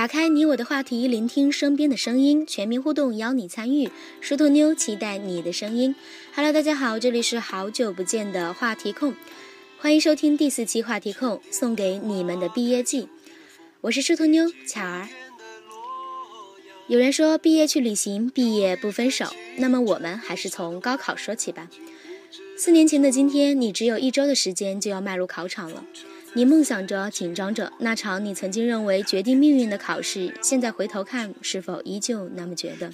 打开你我的话题，聆听身边的声音，全民互动，邀你参与。梳头妞期待你的声音。Hello，大家好，这里是好久不见的话题控，欢迎收听第四期话题控，送给你们的毕业季。我是梳头妞巧儿。有人说毕业去旅行，毕业不分手，那么我们还是从高考说起吧。四年前的今天，你只有一周的时间就要迈入考场了。你梦想着、紧张着那场你曾经认为决定命运的考试，现在回头看，是否依旧那么觉得？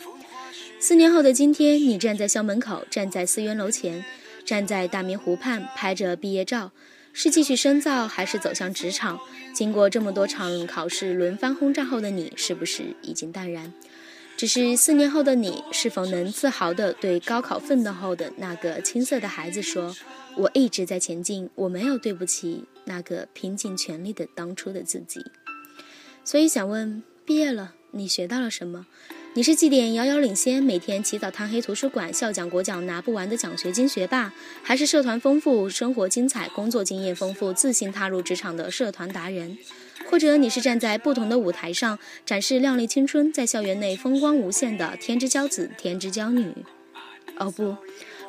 四年后的今天，你站在校门口，站在思源楼前，站在大明湖畔，拍着毕业照，是继续深造，还是走向职场？经过这么多场考试轮番轰炸后的你，是不是已经淡然？只是四年后的你，是否能自豪地对高考奋斗后的那个青涩的孩子说：“我一直在前进，我没有对不起。”那个拼尽全力的当初的自己，所以想问：毕业了，你学到了什么？你是绩点遥遥领先，每天起早贪黑图书馆，校奖国奖拿不完的奖学金学霸，还是社团丰富、生活精彩、工作经验丰富、自信踏入职场的社团达人？或者你是站在不同的舞台上展示靓丽青春，在校园内风光无限的天之骄子、天之骄女？哦不。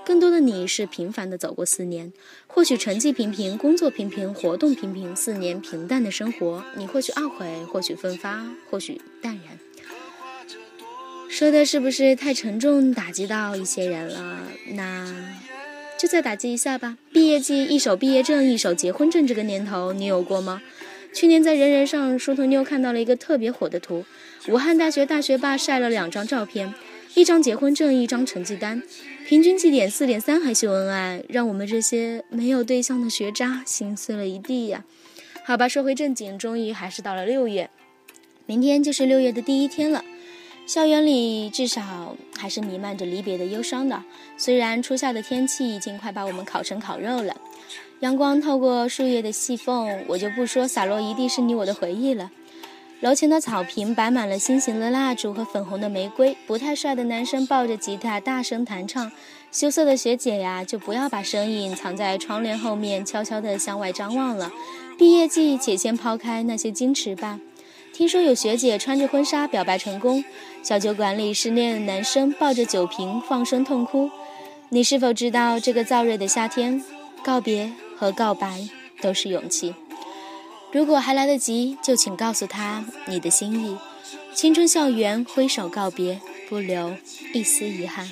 更多的你是平凡的走过四年，或许成绩平平，工作平平，活动平平，四年平淡的生活，你或许懊悔，或许奋发，或许淡然。说的是不是太沉重，打击到一些人了？那就再打击一下吧。毕业季，一手毕业证，一手结婚证，这个年头你有过吗？去年在人人上，梳头妞看到了一个特别火的图，武汉大学大学霸晒了两张照片，一张结婚证，一张成绩单。平均绩点四点三还秀恩爱，让我们这些没有对象的学渣心碎了一地呀！好吧，说回正经，终于还是到了六月，明天就是六月的第一天了。校园里至少还是弥漫着离别的忧伤的，虽然初夏的天气已经快把我们烤成烤肉了，阳光透过树叶的细缝，我就不说洒落一地是你我的回忆了。楼前的草坪摆满了心形的蜡烛和粉红的玫瑰，不太帅的男生抱着吉他大声弹唱，羞涩的学姐呀，就不要把身影藏在窗帘后面，悄悄地向外张望了。毕业季，且先抛开那些矜持吧。听说有学姐穿着婚纱表白成功，小酒馆里失恋的男生抱着酒瓶放声痛哭。你是否知道，这个燥热的夏天，告别和告白都是勇气。如果还来得及，就请告诉他你的心意。青春校园，挥手告别，不留一丝遗憾。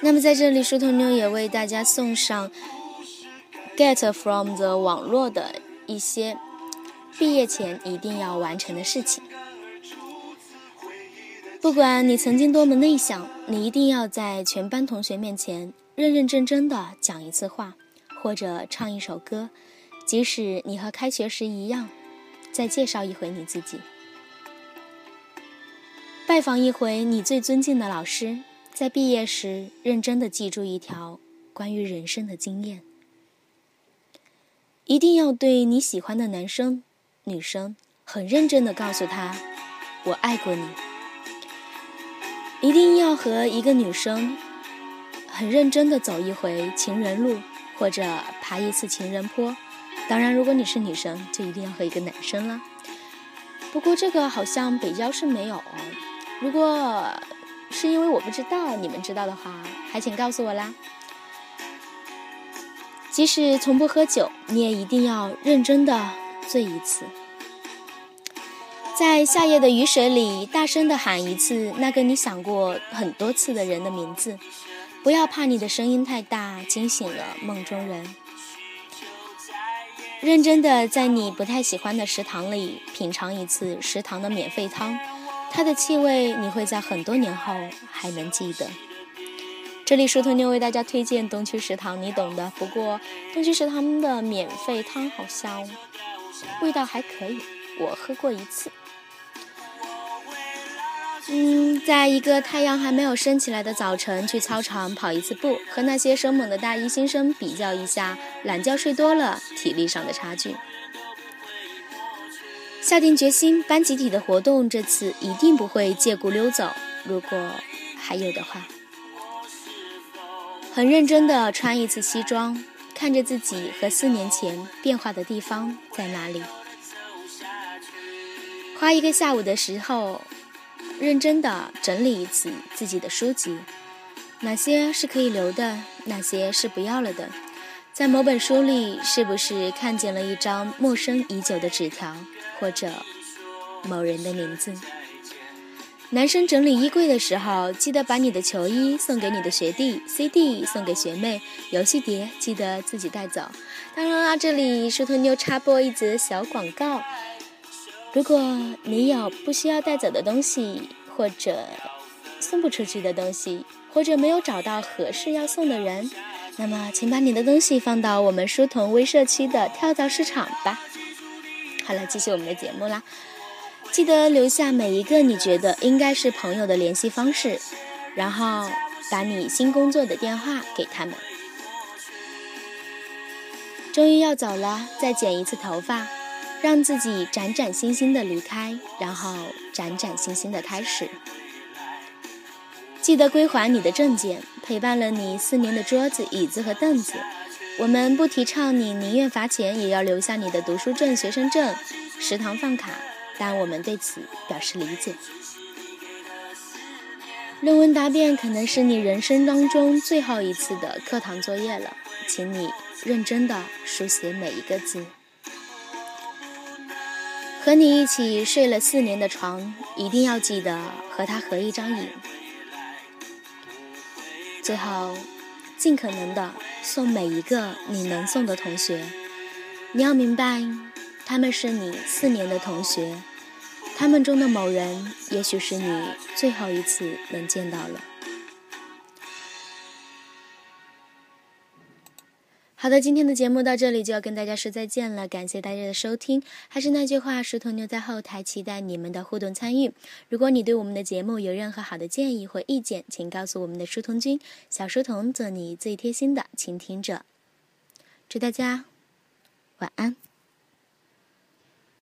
那么在这里，梳头妞也为大家送上 “Get from the 网络”的一些毕业前一定要完成的事情。不管你曾经多么内向，你一定要在全班同学面前认认真真的讲一次话，或者唱一首歌。即使你和开学时一样，再介绍一回你自己，拜访一回你最尊敬的老师，在毕业时认真的记住一条关于人生的经验：一定要对你喜欢的男生、女生很认真的告诉他“我爱过你”。一定要和一个女生很认真的走一回情人路，或者爬一次情人坡。当然，如果你是女生，就一定要和一个男生了。不过这个好像北郊是没有。如果是因为我不知道，你们知道的话，还请告诉我啦。即使从不喝酒，你也一定要认真的醉一次。在夏夜的雨水里，大声的喊一次那个你想过很多次的人的名字。不要怕你的声音太大，惊醒了梦中人。认真的在你不太喜欢的食堂里品尝一次食堂的免费汤，它的气味你会在很多年后还能记得。这里梳头妞为大家推荐东区食堂，你懂的。不过东区食堂的免费汤好像味道还可以，我喝过一次。嗯，在一个太阳还没有升起来的早晨，去操场跑一次步，和那些生猛的大一新生比较一下懒觉睡多了体力上的差距。下定决心，班集体的活动这次一定不会借故溜走，如果还有的话。很认真的穿一次西装，看着自己和四年前变化的地方在哪里。花一个下午的时候，认真的整理一次自己的书籍，哪些是可以留的，哪些是不要了的。在某本书里，是不是看见了一张陌生已久的纸条，或者某人的名字？男生整理衣柜的时候，记得把你的球衣送给你的学弟，CD 送给学妹，游戏碟记得自己带走。当然啦，这里书童妞插播一则小广告：如果你有不需要带走的东西，或者送不出去的东西，或者没有找到合适要送的人。那么，请把你的东西放到我们书童微社区的跳蚤市场吧。好了，继续我们的节目啦。记得留下每一个你觉得应该是朋友的联系方式，然后把你新工作的电话给他们。终于要走了，再剪一次头发，让自己崭崭新新的离开，然后崭崭新新的开始。记得归还你的证件，陪伴了你四年的桌子、椅子和凳子。我们不提倡你宁愿罚钱也要留下你的读书证、学生证、食堂饭卡，但我们对此表示理解。论文答辩可能是你人生当中最后一次的课堂作业了，请你认真的书写每一个字。和你一起睡了四年的床，一定要记得和他合一张影。最后，尽可能的送每一个你能送的同学。你要明白，他们是你四年的同学，他们中的某人，也许是你最后一次能见到了。好的，今天的节目到这里就要跟大家说再见了，感谢大家的收听。还是那句话，书童牛在后台期待你们的互动参与。如果你对我们的节目有任何好的建议或意见，请告诉我们的书童君，小书童做你最贴心的倾听者。祝大家晚安。